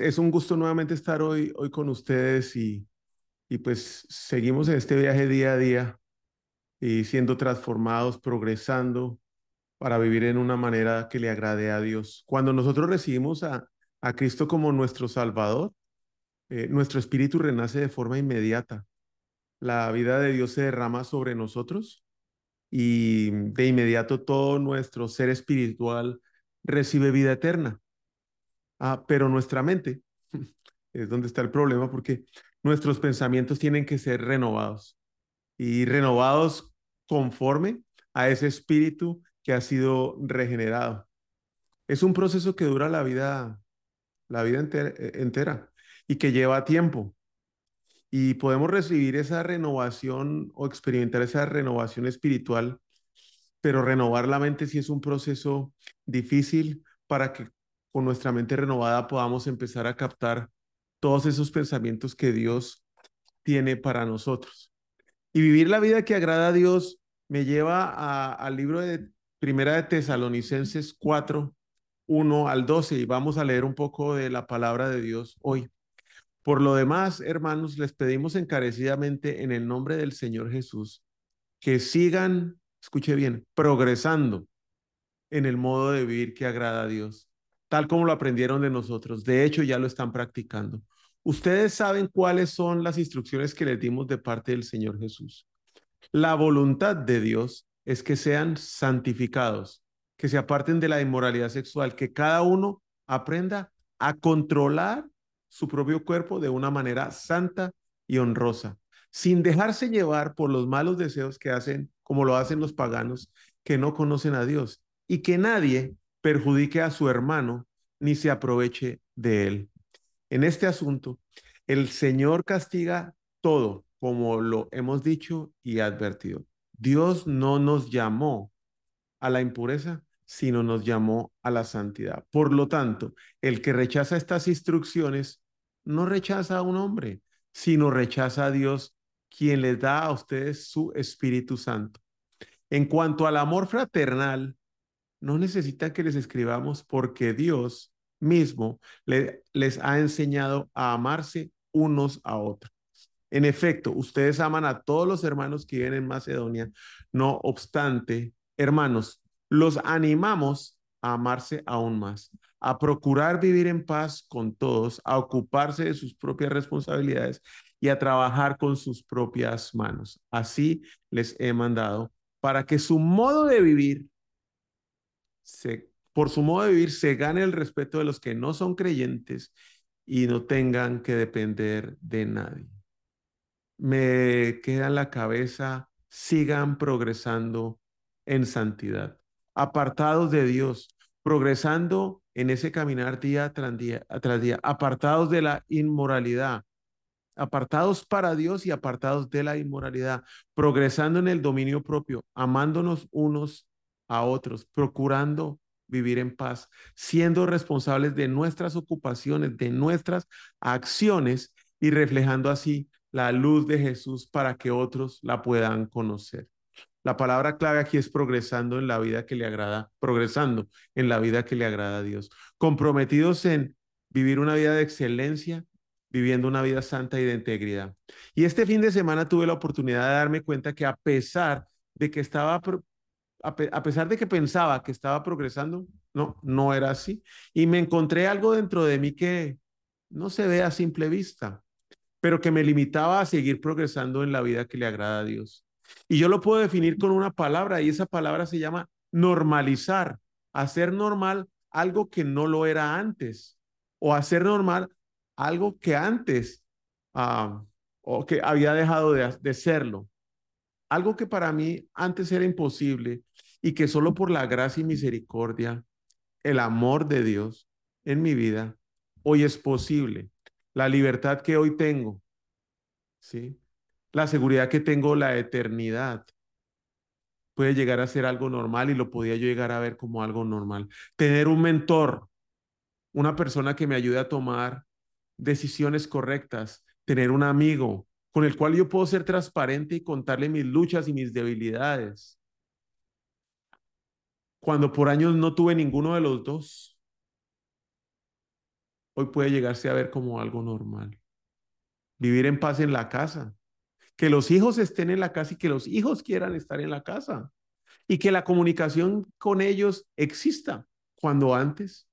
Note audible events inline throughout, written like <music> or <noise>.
Es, un gusto nuevamente estar hoy, hoy con ustedes y, y pues seguimos en este viaje día a día y siendo transformados, progresando para vivir en una manera que le agrade a Dios. Cuando nosotros recibimos a, a Cristo como nuestro Salvador, eh, nuestro espíritu renace de forma inmediata. La vida de Dios se derrama sobre nosotros y de inmediato todo nuestro ser espiritual recibe vida eterna. Ah, pero nuestra mente <laughs> es donde está el problema porque nuestros pensamientos tienen que ser renovados y renovados conforme a ese espíritu que ha sido regenerado. Es un proceso que dura la vida, la vida e, entera, y que lleva tiempo. Y podemos recibir esa renovación o experimentar esa renovación espiritual, pero renovar la mente sí es un proceso difícil para que con nuestra mente renovada podamos empezar a captar todos esos pensamientos que Dios tiene para nosotros. Y vivir la vida que agrada a Dios me lleva al libro de Primera de Tesalonicenses 4, 1 al 12 y vamos a leer un poco de la palabra de Dios hoy. Por lo demás, hermanos, les pedimos encarecidamente en el nombre del Señor Jesús que sigan, escuche bien, progresando en el modo de vivir que agrada a Dios, tal como lo aprendieron de nosotros. De hecho, ya lo están practicando. Ustedes saben cuáles son las instrucciones que les dimos de parte del Señor Jesús. La voluntad de Dios es que sean santificados, que se aparten de la inmoralidad sexual, que cada uno aprenda a controlar su propio cuerpo de una manera santa y honrosa, sin dejarse llevar por los malos deseos que hacen, como lo hacen los paganos, que no conocen a Dios, y que nadie perjudique a su hermano ni se aproveche de él. En este asunto, el Señor castiga todo, como lo hemos dicho y advertido. Dios no nos llamó a la impureza, sino nos llamó a la santidad. Por lo tanto, el que rechaza estas instrucciones no rechaza a un hombre, sino rechaza a Dios, quien les da a ustedes su Espíritu Santo. En cuanto al amor fraternal, no necesitan que les escribamos porque Dios mismo les ha enseñado a amarse unos a otros. En efecto, ustedes aman a todos los hermanos que viven en Macedonia. No obstante, hermanos, los animamos a amarse aún más, a procurar vivir en paz con todos, a ocuparse de sus propias responsabilidades y a trabajar con sus propias manos. Así les he mandado para que su modo de vivir, se, por su modo de vivir, se gane el respeto de los que no son creyentes y no tengan que depender de nadie. Me queda en la cabeza, sigan progresando en santidad, apartados de Dios, progresando en ese caminar día tras día, tras día, apartados de la inmoralidad, apartados para Dios y apartados de la inmoralidad, progresando en el dominio propio, amándonos unos a otros, procurando vivir en paz, siendo responsables de nuestras ocupaciones, de nuestras acciones y reflejando así la luz de Jesús para que otros la puedan conocer. La palabra clave aquí es progresando en la vida que le agrada, progresando en la vida que le agrada a Dios, comprometidos en vivir una vida de excelencia, viviendo una vida santa y de integridad. Y este fin de semana tuve la oportunidad de darme cuenta que a pesar de que estaba, a pesar de que pensaba que estaba progresando, no, no era así. Y me encontré algo dentro de mí que no se ve a simple vista pero que me limitaba a seguir progresando en la vida que le agrada a Dios. Y yo lo puedo definir con una palabra y esa palabra se llama normalizar, hacer normal algo que no lo era antes o hacer normal algo que antes ah, o que había dejado de, de serlo. Algo que para mí antes era imposible y que solo por la gracia y misericordia el amor de Dios en mi vida, hoy es posible. La libertad que hoy tengo, ¿sí? La seguridad que tengo, la eternidad, puede llegar a ser algo normal y lo podía yo llegar a ver como algo normal. Tener un mentor, una persona que me ayude a tomar decisiones correctas, tener un amigo con el cual yo puedo ser transparente y contarle mis luchas y mis debilidades. Cuando por años no tuve ninguno de los dos, hoy puede llegarse a ver como algo normal. Vivir en paz en la casa, que los hijos estén en la casa y que los hijos quieran estar en la casa y que la comunicación con ellos exista cuando antes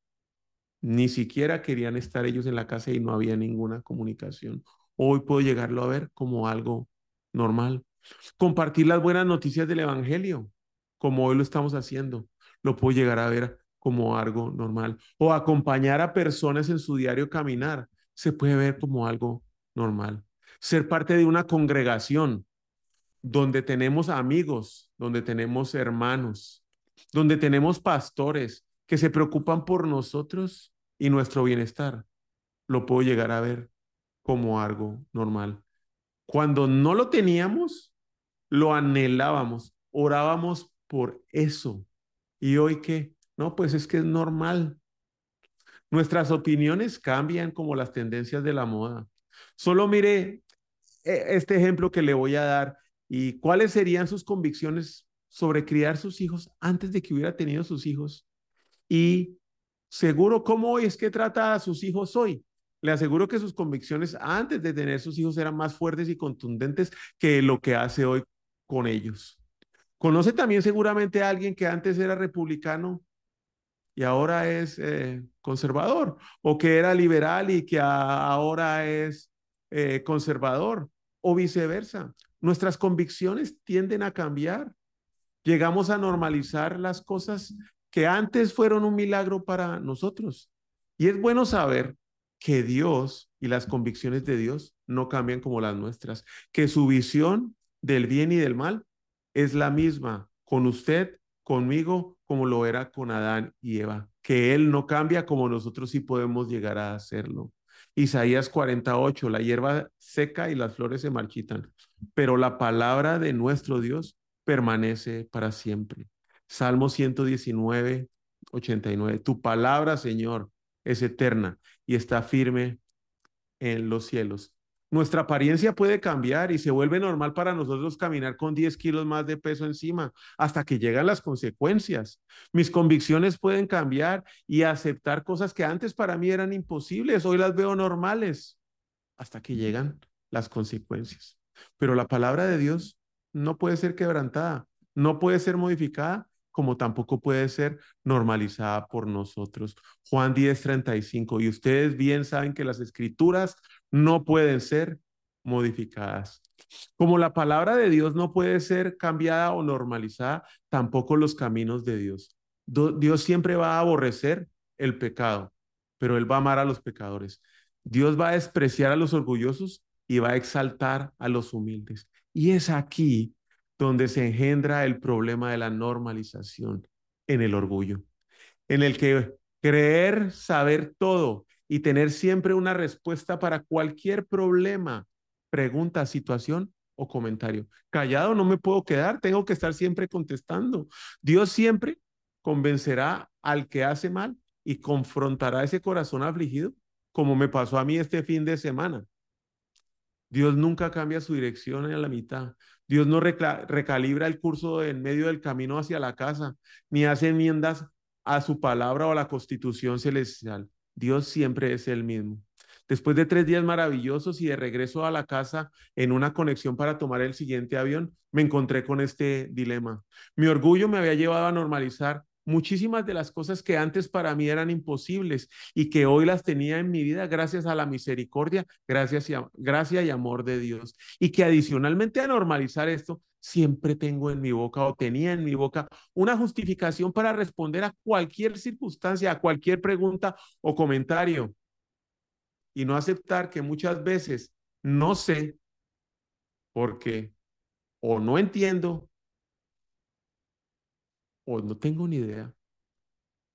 ni siquiera querían estar ellos en la casa y no había ninguna comunicación. Hoy puedo llegarlo a ver como algo normal. Compartir las buenas noticias del Evangelio, como hoy lo estamos haciendo, lo puedo llegar a ver como algo normal. O acompañar a personas en su diario caminar, se puede ver como algo normal. Ser parte de una congregación donde tenemos amigos, donde tenemos hermanos, donde tenemos pastores que se preocupan por nosotros y nuestro bienestar, lo puedo llegar a ver como algo normal. Cuando no lo teníamos, lo anhelábamos, orábamos por eso. ¿Y hoy qué? No, pues es que es normal. Nuestras opiniones cambian como las tendencias de la moda. Solo mire eh, este ejemplo que le voy a dar y cuáles serían sus convicciones sobre criar sus hijos antes de que hubiera tenido sus hijos y seguro cómo es que trata a sus hijos hoy. Le aseguro que sus convicciones antes de tener sus hijos eran más fuertes y contundentes que lo que hace hoy con ellos. Conoce también seguramente a alguien que antes era republicano y ahora es eh, conservador, o que era liberal y que ahora es eh, conservador, o viceversa. Nuestras convicciones tienden a cambiar. Llegamos a normalizar las cosas que antes fueron un milagro para nosotros. Y es bueno saber que Dios y las convicciones de Dios no cambian como las nuestras, que su visión del bien y del mal es la misma con usted, conmigo, como lo era con Adán y Eva, que Él no cambia como nosotros sí podemos llegar a hacerlo. Isaías 48, la hierba seca y las flores se marchitan, pero la palabra de nuestro Dios permanece para siempre. Salmo 119, 89. Tu palabra, Señor, es eterna y está firme en los cielos. Nuestra apariencia puede cambiar y se vuelve normal para nosotros caminar con 10 kilos más de peso encima hasta que llegan las consecuencias. Mis convicciones pueden cambiar y aceptar cosas que antes para mí eran imposibles, hoy las veo normales hasta que llegan las consecuencias. Pero la palabra de Dios no puede ser quebrantada, no puede ser modificada como tampoco puede ser normalizada por nosotros. Juan 10:35, y ustedes bien saben que las escrituras no pueden ser modificadas. Como la palabra de Dios no puede ser cambiada o normalizada, tampoco los caminos de Dios. Dios siempre va a aborrecer el pecado, pero Él va a amar a los pecadores. Dios va a despreciar a los orgullosos y va a exaltar a los humildes. Y es aquí donde se engendra el problema de la normalización en el orgullo, en el que creer saber todo y tener siempre una respuesta para cualquier problema, pregunta, situación o comentario. Callado no me puedo quedar, tengo que estar siempre contestando. Dios siempre convencerá al que hace mal y confrontará ese corazón afligido, como me pasó a mí este fin de semana. Dios nunca cambia su dirección a la mitad. Dios no recalibra el curso en medio del camino hacia la casa, ni hace enmiendas a su palabra o a la constitución celestial. Dios siempre es el mismo. Después de tres días maravillosos y de regreso a la casa en una conexión para tomar el siguiente avión, me encontré con este dilema. Mi orgullo me había llevado a normalizar muchísimas de las cosas que antes para mí eran imposibles y que hoy las tenía en mi vida gracias a la misericordia, gracias y, gracia y amor de Dios. Y que adicionalmente a normalizar esto, siempre tengo en mi boca o tenía en mi boca una justificación para responder a cualquier circunstancia, a cualquier pregunta o comentario. Y no aceptar que muchas veces no sé porque o no entiendo o no tengo ni idea,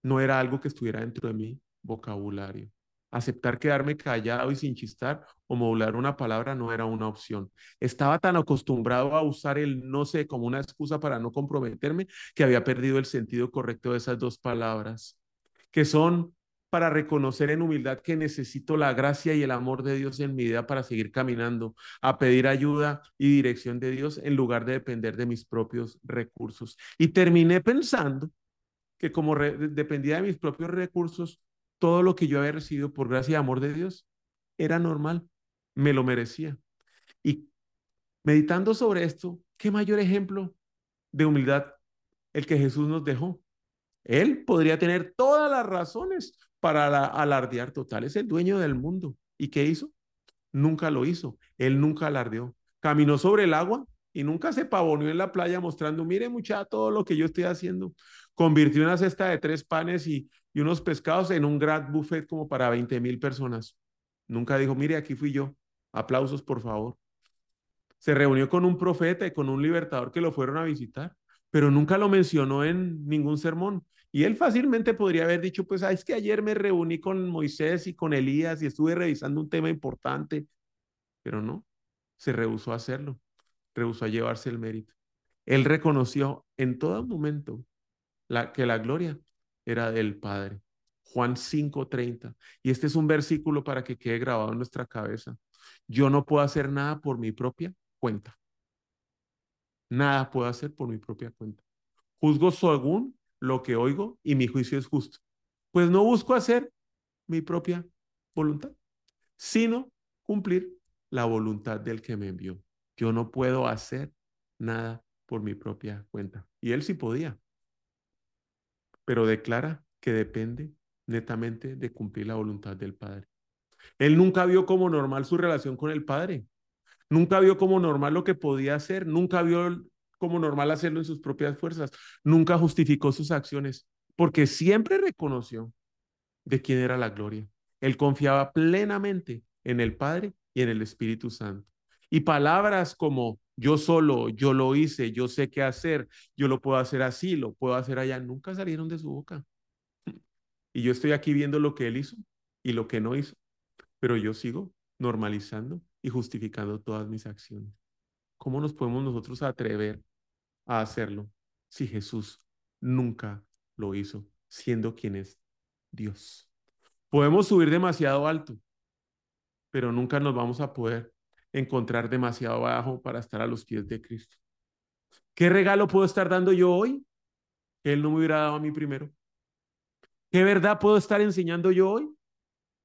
no era algo que estuviera dentro de mi vocabulario. Aceptar quedarme callado y sin chistar o modular una palabra no era una opción. Estaba tan acostumbrado a usar el no sé como una excusa para no comprometerme que había perdido el sentido correcto de esas dos palabras, que son para reconocer en humildad que necesito la gracia y el amor de Dios en mi vida para seguir caminando, a pedir ayuda y dirección de Dios en lugar de depender de mis propios recursos. Y terminé pensando que como dependía de mis propios recursos, todo lo que yo había recibido por gracia y amor de Dios era normal, me lo merecía. Y meditando sobre esto, ¿qué mayor ejemplo de humildad el que Jesús nos dejó? Él podría tener todas las razones para alardear total. Es el dueño del mundo. ¿Y qué hizo? Nunca lo hizo. Él nunca alardeó. Caminó sobre el agua y nunca se pavoneó en la playa mostrando, mire muchacha, todo lo que yo estoy haciendo. Convirtió una cesta de tres panes y, unos pescados en un gran buffet como para 20 mil personas. Nunca dijo, mire, aquí fui yo. Aplausos, por favor. Se reunió con un profeta y con un libertador que lo fueron a visitar, pero nunca lo mencionó en ningún sermón. Y él fácilmente podría haber dicho, pues, ah, es que ayer me reuní con Moisés y con Elías y estuve revisando un tema importante, pero no, se rehusó a hacerlo, rehusó a llevarse el mérito. Él reconoció en todo momento que la gloria era del Padre. Juan 5:30. Y este es un versículo para que quede grabado en nuestra cabeza. Yo no puedo hacer nada por mi propia cuenta. Nada puedo hacer por mi propia cuenta. Juzgo según lo que oigo y mi juicio es justo. Pues no busco hacer mi propia voluntad, sino cumplir la voluntad del que me envió. Yo no puedo hacer nada por mi propia cuenta. Y él sí podía, pero declara que depende netamente de cumplir la voluntad del Padre. Él nunca vio como normal su relación con el Padre. Nunca vio como normal lo que podía hacer. Nunca vio como normal hacerlo en sus propias fuerzas. Nunca justificó sus acciones porque siempre reconoció de quién era la gloria. Él confiaba plenamente en el Padre y en el Espíritu Santo. Y palabras como yo solo, yo lo hice, yo sé qué hacer, yo lo puedo hacer así, lo puedo hacer allá, nunca salieron de su boca. <laughs> Y yo estoy aquí viendo lo que él hizo y lo que no hizo, pero yo sigo normalizando y justificando todas mis acciones. ¿Cómo nos podemos nosotros atrever a hacerlo si Jesús nunca lo hizo, siendo quien es Dios? Podemos subir demasiado alto, pero nunca nos vamos a poder encontrar demasiado bajo para estar a los pies de Cristo. ¿Qué regalo puedo estar dando yo hoy? Que Él no me hubiera dado a mí primero. ¿Qué verdad puedo estar enseñando yo hoy?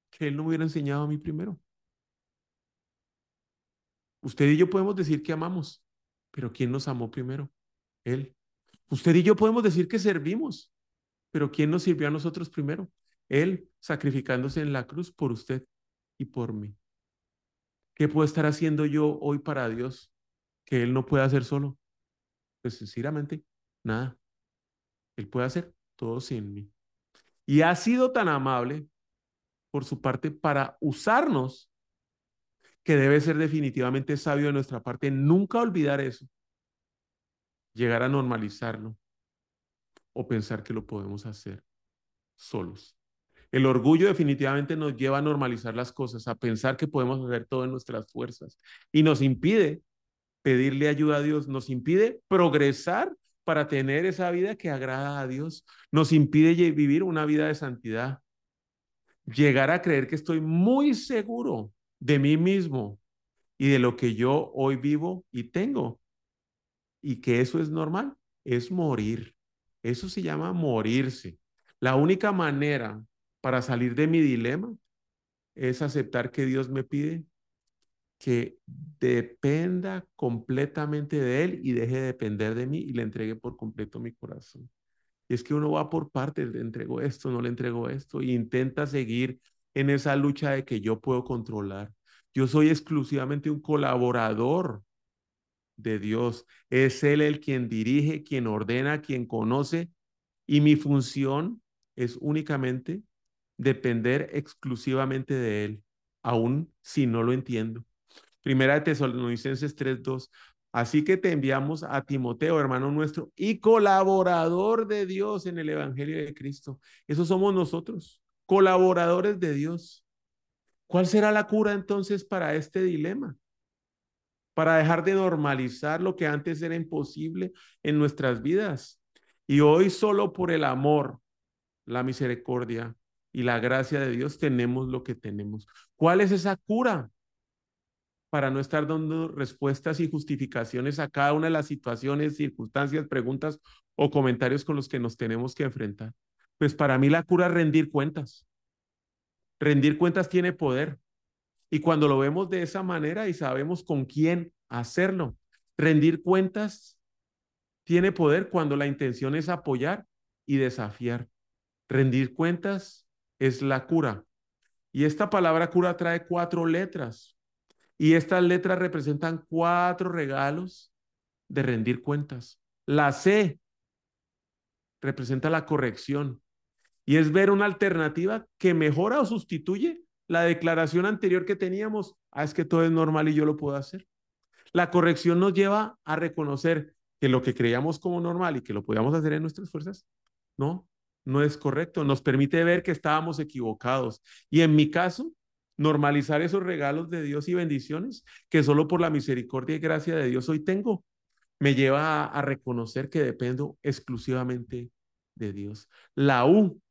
Que Él no me hubiera enseñado a mí primero. Usted y yo podemos decir que amamos, pero ¿quién nos amó primero? Él. Usted y yo podemos decir que servimos, pero ¿quién nos sirvió a nosotros primero? Él sacrificándose en la cruz por usted y por mí. ¿Qué puedo estar haciendo yo hoy para Dios que Él no puede hacer solo? Pues sinceramente, nada. Él puede hacer todo sin mí. Y ha sido tan amable por su parte para usarnos que debe ser definitivamente sabio de nuestra parte nunca olvidar eso, llegar a normalizarlo o pensar que lo podemos hacer solos. El orgullo definitivamente nos lleva a normalizar las cosas, a pensar que podemos hacer todo en nuestras fuerzas y nos impide pedirle ayuda a Dios, nos impide progresar para tener esa vida que agrada a Dios, nos impide vivir una vida de santidad. Llegar a creer que estoy muy seguro de mí mismo y de lo que yo hoy vivo y tengo y que eso es normal, es morir. Eso se llama morirse. La única manera para salir de mi dilema es aceptar que Dios me pide que dependa completamente de Él y deje de depender de mí y le entregue por completo mi corazón. Y es que uno va por partes, le entrego esto, no le entrego esto, e intenta seguir en esa lucha de que yo puedo controlar. Yo soy exclusivamente un colaborador de Dios. Es Él el quien dirige, quien ordena, quien conoce, y mi función es únicamente depender exclusivamente de Él, aun si no lo entiendo. Primera de Tesalonicenses 3:2. Así que te enviamos a Timoteo, hermano nuestro, y colaborador de Dios en el Evangelio de Cristo. Eso somos nosotros, colaboradores de Dios. ¿Cuál será la cura entonces para este dilema? Para dejar de normalizar lo que antes era imposible en nuestras vidas. Y hoy solo por el amor, la misericordia y la gracia de Dios tenemos lo que tenemos. ¿Cuál es esa cura? para no estar dando respuestas y justificaciones a cada una de las situaciones, circunstancias, preguntas o comentarios con los que nos tenemos que enfrentar. Pues para mí la cura es rendir cuentas. Rendir cuentas tiene poder. Y cuando lo vemos de esa manera y sabemos con quién hacerlo, rendir cuentas tiene poder cuando la intención es apoyar y desafiar. Rendir cuentas es la cura. Y esta palabra cura trae cuatro letras. Y estas letras representan cuatro regalos de rendir cuentas. La C representa la corrección y es ver una alternativa que mejora o sustituye la declaración anterior que teníamos. Ah, es que todo es normal y yo lo puedo hacer. La corrección nos lleva a reconocer que lo que creíamos como normal y que lo podíamos hacer en nuestras fuerzas, no, no es correcto. Nos permite ver que estábamos equivocados. Y en mi caso, normalizar esos regalos de Dios y bendiciones que solo por la misericordia y gracia de Dios hoy tengo, me lleva a, reconocer que dependo exclusivamente de Dios. La U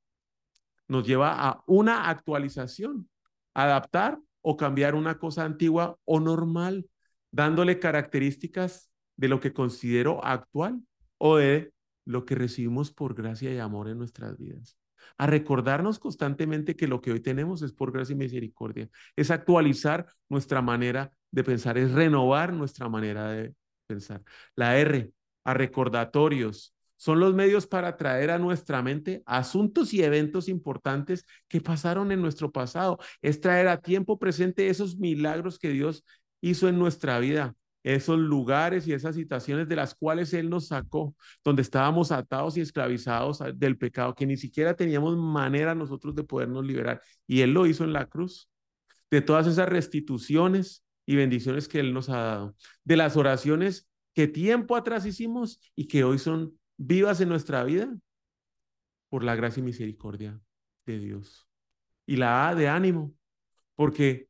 nos lleva a una actualización, adaptar o cambiar una cosa antigua o normal, dándole características de lo que considero actual o de lo que recibimos por gracia y amor en nuestras vidas a recordarnos constantemente que lo que hoy tenemos es por gracia y misericordia. Es actualizar nuestra manera de pensar, es renovar nuestra manera de pensar. La R, a recordatorios. Son los medios para traer a nuestra mente asuntos y eventos importantes que pasaron en nuestro pasado. Es traer a tiempo presente esos milagros que Dios hizo en nuestra vida esos lugares y esas situaciones de las cuales Él nos sacó, donde estábamos atados y esclavizados del pecado, que ni siquiera teníamos manera nosotros de podernos liberar. Y Él lo hizo en la cruz. De todas esas restituciones y bendiciones que Él nos ha dado. De las oraciones que tiempo atrás hicimos y que hoy son vivas en nuestra vida por la gracia y misericordia de Dios. Y la A de ánimo, porque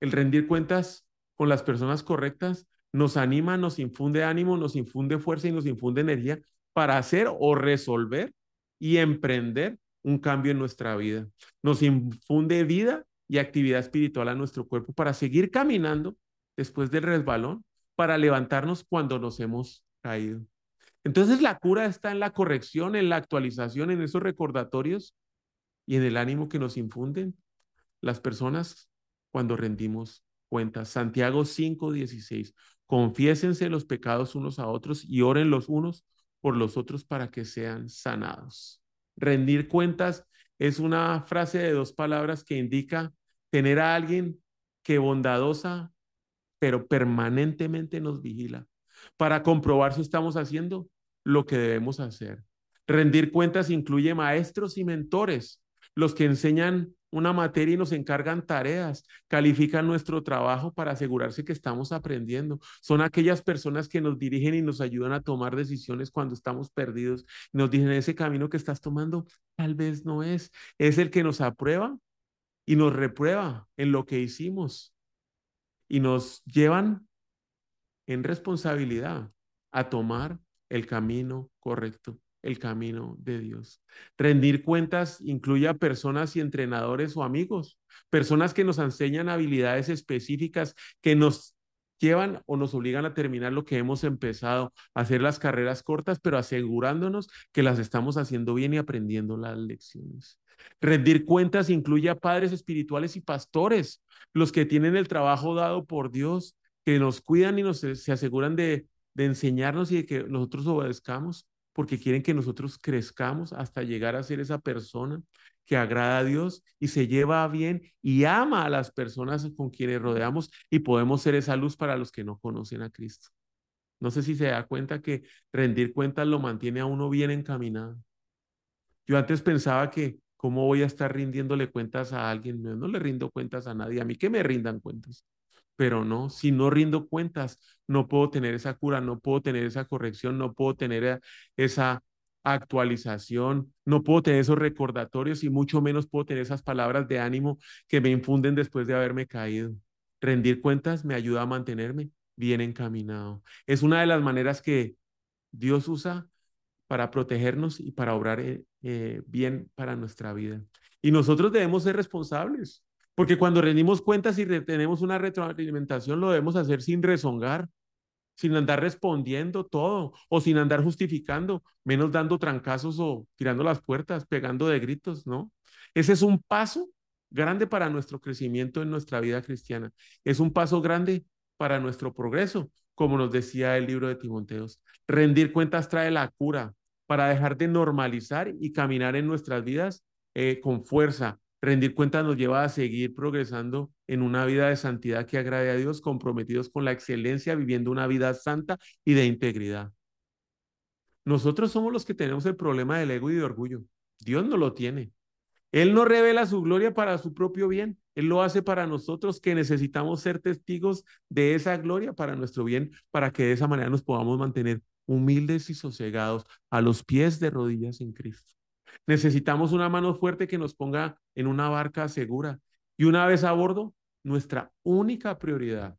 el rendir cuentas con las personas correctas nos anima, nos infunde ánimo, nos infunde fuerza y nos infunde energía para hacer o resolver y emprender un cambio en nuestra vida. Nos infunde vida y actividad espiritual a nuestro cuerpo para seguir caminando después del resbalón, para levantarnos cuando nos hemos caído. Entonces la cura está en la corrección, en la actualización, en esos recordatorios y en el ánimo que nos infunden las personas cuando rendimos cuentas. Santiago 5:16. Confiésense los pecados unos a otros y oren los unos por los otros para que sean sanados. Rendir cuentas es una frase de dos palabras que indica tener a alguien que bondadosa, pero permanentemente nos vigila para comprobar si estamos haciendo lo que debemos hacer. Rendir cuentas incluye maestros y mentores, los que enseñan una materia y nos encargan tareas, califican nuestro trabajo para asegurarse que estamos aprendiendo. Son aquellas personas que nos dirigen y nos ayudan a tomar decisiones cuando estamos perdidos. Nos dicen, ese camino que estás tomando tal vez no es. Es el que nos aprueba y nos reprueba en lo que hicimos. Y nos llevan en responsabilidad a tomar el camino correcto el camino de Dios. Rendir cuentas incluye a personas y entrenadores o amigos, personas que nos enseñan habilidades específicas que nos llevan o nos obligan a terminar lo que hemos empezado, hacer las carreras cortas, pero asegurándonos que las estamos haciendo bien y aprendiendo las lecciones. Rendir cuentas incluye a padres espirituales y pastores, los que tienen el trabajo dado por Dios, que nos cuidan y nos se aseguran de, de enseñarnos y de que nosotros obedezcamos porque quieren que nosotros crezcamos hasta llegar a ser esa persona que agrada a Dios y se lleva bien y ama a las personas con quienes rodeamos y podemos ser esa luz para los que no conocen a Cristo. No sé si se da cuenta que rendir cuentas lo mantiene a uno bien encaminado. Yo antes pensaba que, ¿cómo voy a estar rindiéndole cuentas a alguien? No, no le rindo cuentas a nadie. A mí que me rindan cuentas. Pero no, si no rindo cuentas, no puedo tener esa cura, no puedo tener esa corrección, no puedo tener eh, esa actualización, no puedo tener esos recordatorios y mucho menos puedo tener esas palabras de ánimo que me infunden después de haberme caído. Rendir cuentas me ayuda a mantenerme bien encaminado. Es una de las maneras que Dios usa para protegernos y para obrar eh, eh, bien para nuestra vida. Y nosotros debemos ser responsables, porque cuando rendimos cuentas y tenemos una retroalimentación, lo debemos hacer sin rezongar, sin andar respondiendo todo o sin andar justificando, menos dando trancazos o tirando las puertas, pegando de gritos, ¿no? Ese es un paso grande para nuestro crecimiento en nuestra vida cristiana. Es un paso grande para nuestro progreso, como nos decía el libro de Timoteos. Rendir cuentas trae la cura para dejar de normalizar y caminar en nuestras vidas eh, con fuerza, Rendir cuentas nos lleva a seguir progresando en una vida de santidad que agrade a Dios, comprometidos con la excelencia, viviendo una vida santa y de integridad. Nosotros somos los que tenemos el problema del ego y de orgullo. Dios no lo tiene. Él no revela su gloria para su propio bien. Él lo hace para nosotros que necesitamos ser testigos de esa gloria para nuestro bien, para que de esa manera nos podamos mantener humildes y sosegados a los pies de rodillas en Cristo. Necesitamos una mano fuerte que nos ponga en una barca segura. Y una vez a bordo, nuestra única prioridad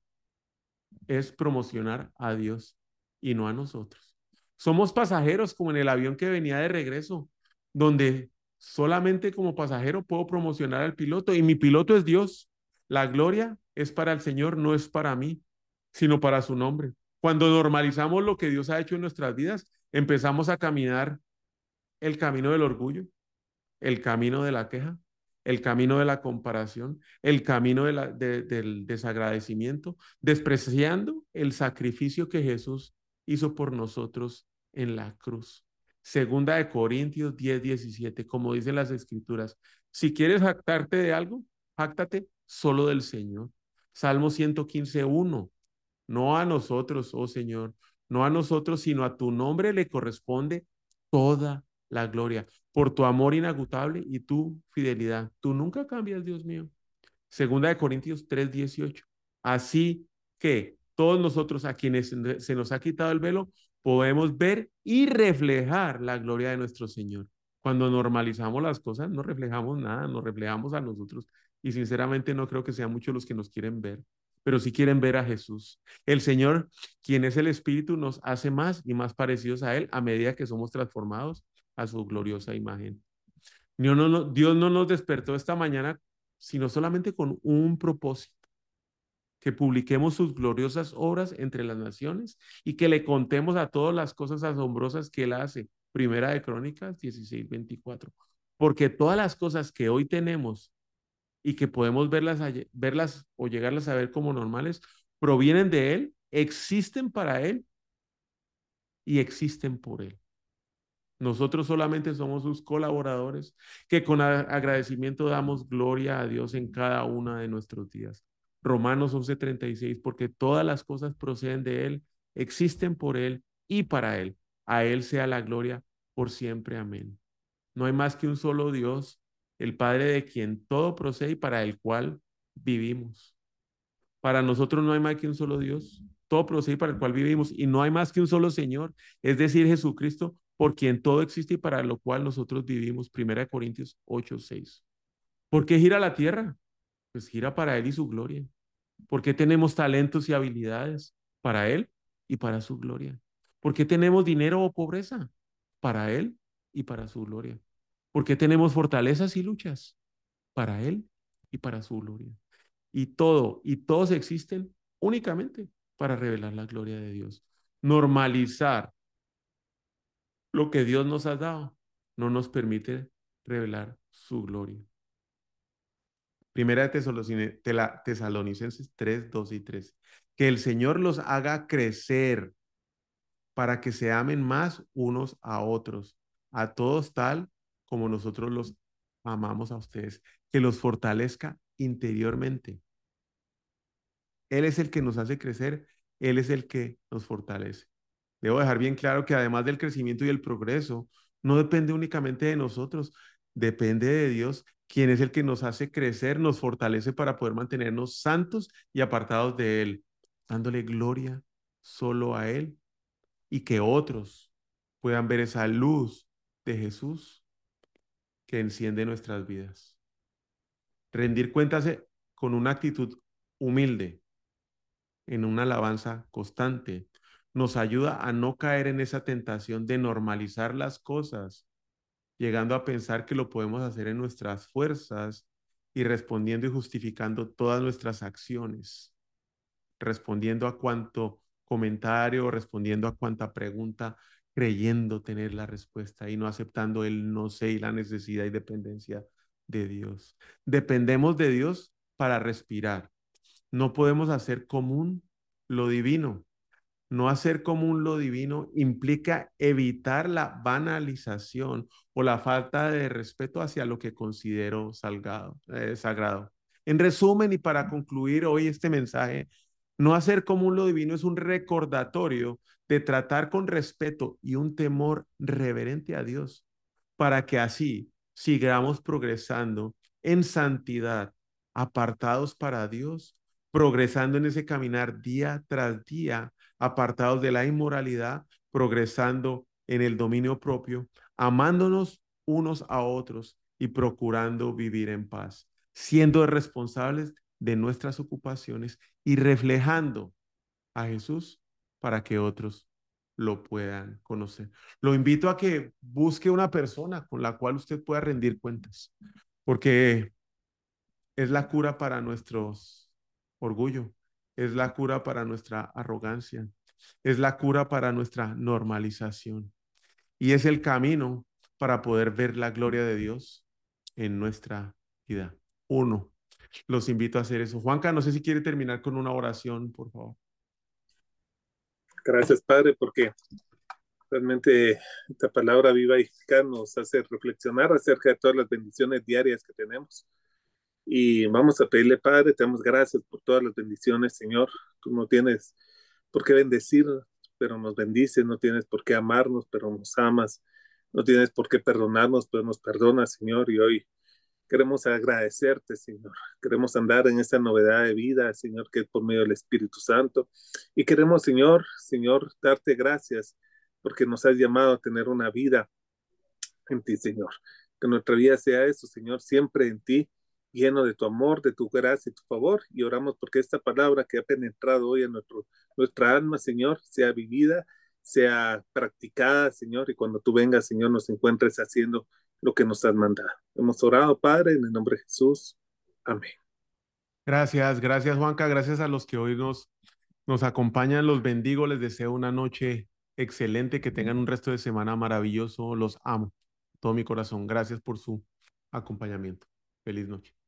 es promocionar a Dios y no a nosotros. Somos pasajeros como en el avión que venía de regreso, donde solamente como pasajero puedo promocionar al piloto y mi piloto es Dios. La gloria es para el Señor, no es para mí, sino para su nombre. Cuando normalizamos lo que Dios ha hecho en nuestras vidas, empezamos a caminar el camino del orgullo, el camino de la queja, el camino de la comparación, el camino del desagradecimiento, despreciando el sacrificio que Jesús hizo por nosotros en la cruz. Segunda de Corintios 10, 17, como dicen las escrituras, si quieres jactarte de algo, jáctate solo del Señor. Salmo 115, 1, no a nosotros, oh Señor, no a nosotros, sino a tu nombre le corresponde toda la gloria, por tu amor inagotable y tu fidelidad. Tú nunca cambias, Dios mío. Segunda de Corintios 3:18. Así que todos nosotros a quienes se nos ha quitado el velo, podemos ver y reflejar la gloria de nuestro Señor. Cuando normalizamos las cosas, no reflejamos nada, nos reflejamos a nosotros. Y sinceramente no creo que sean muchos los que nos quieren ver, pero sí quieren ver a Jesús. El Señor, quien es el Espíritu, nos hace más y más parecidos a Él a medida que somos transformados a su gloriosa imagen. Dios no, nos despertó esta mañana, sino solamente con un propósito, que publiquemos sus gloriosas obras entre las naciones y que le contemos a todas las cosas asombrosas que Él hace. Primera de Crónicas 16, 24. Porque todas las cosas que hoy tenemos y que podemos verlas, verlas o llegarlas a ver como normales, provienen de Él, existen para Él y existen por Él. Nosotros solamente somos sus colaboradores, que con agradecimiento damos gloria a Dios en cada una de nuestros días. Romanos 11:36, porque todas las cosas proceden de Él, existen por Él y para Él. A Él sea la gloria por siempre. Amén. No hay más que un solo Dios, el Padre de quien todo procede y para el cual vivimos. Para nosotros no hay más que un solo Dios, todo procede para el cual vivimos y no hay más que un solo Señor, es decir, Jesucristo, por quien todo existe y para lo cual nosotros vivimos. Primera Corintios 8, 6. ¿Por qué gira la tierra? Pues gira para Él y su gloria. ¿Por qué tenemos talentos y habilidades? Para Él y para su gloria. ¿Por qué tenemos dinero o pobreza? Para Él y para su gloria. ¿Por qué tenemos fortalezas y luchas? Para Él y para su gloria. Y todo, y todos existen únicamente para revelar la gloria de Dios. Normalizar lo que Dios nos ha dado no nos permite revelar su gloria. Primera de Tesalonicenses 3, 2 y 3. Que el Señor los haga crecer para que se amen más unos a otros, a todos tal como nosotros los amamos a ustedes, que los fortalezca interiormente. Él es el que nos hace crecer, Él es el que nos fortalece. Debo dejar bien claro que además del crecimiento y el progreso, no depende únicamente de nosotros, depende de Dios quien es el que nos hace crecer, nos fortalece para poder mantenernos santos y apartados de Él, dándole gloria solo a Él y que otros puedan ver esa luz de Jesús que enciende nuestras vidas. Rendir cuentas eh, con una actitud humilde, en una alabanza constante, nos ayuda a no caer en esa tentación de normalizar las cosas, llegando a pensar que lo podemos hacer en nuestras fuerzas y respondiendo y justificando todas nuestras acciones, respondiendo a cuanto comentario, respondiendo a cuanta pregunta, creyendo tener la respuesta y no aceptando el no sé y la necesidad y dependencia de Dios. Dependemos de Dios para respirar. No podemos hacer común lo divino. No hacer común lo divino implica evitar la banalización o la falta de respeto hacia lo que considero eh, sagrado. En resumen, y para concluir hoy este mensaje, no hacer común lo divino es un recordatorio de tratar con respeto y un temor reverente a Dios, para que así sigamos progresando en santidad, apartados para Dios, progresando en ese caminar día tras día apartados de la inmoralidad, progresando en el dominio propio, amándonos unos a otros y procurando vivir en paz, siendo responsables de nuestras ocupaciones y reflejando a Jesús para que otros lo puedan conocer. Lo invito a que busque una persona con la cual usted pueda rendir cuentas, porque es la cura para nuestros orgullo, es la cura para nuestra arrogancia, es la cura para nuestra normalización y es el camino para poder ver la gloria de Dios en nuestra vida. Uno, los invito a hacer eso. Juanca, no sé si quiere terminar con una oración, por favor. Gracias, Padre, porque realmente esta palabra viva y nos hace reflexionar acerca de todas las bendiciones diarias que tenemos y vamos a pedirle, Padre, te damos gracias por todas las bendiciones, Señor. Tú no tienes por qué bendecir, pero nos bendices, no tienes por qué amarnos, pero nos amas. No tienes por qué perdonarnos, pero nos perdonas, Señor. Y hoy queremos agradecerte, Señor. Queremos andar en esta novedad de vida, Señor, que es por medio del Espíritu Santo. Y queremos, Señor, Señor, darte gracias porque nos has llamado a tener una vida en ti, Señor. Que nuestra vida sea eso, Señor, siempre en ti lleno de tu amor, de tu gracia y tu favor. Y oramos porque esta palabra que ha penetrado hoy en nuestro, nuestra alma, Señor, sea vivida, sea practicada, Señor, y cuando tú vengas, Señor, nos encuentres haciendo lo que nos has mandado. Hemos orado, Padre, en el nombre de Jesús. Amén. Gracias, gracias Juanca, gracias a los que hoy nos, nos acompañan, los bendigo, les deseo una noche excelente, que tengan un resto de semana maravilloso, los amo, todo mi corazón, gracias por su acompañamiento. Feliz noche.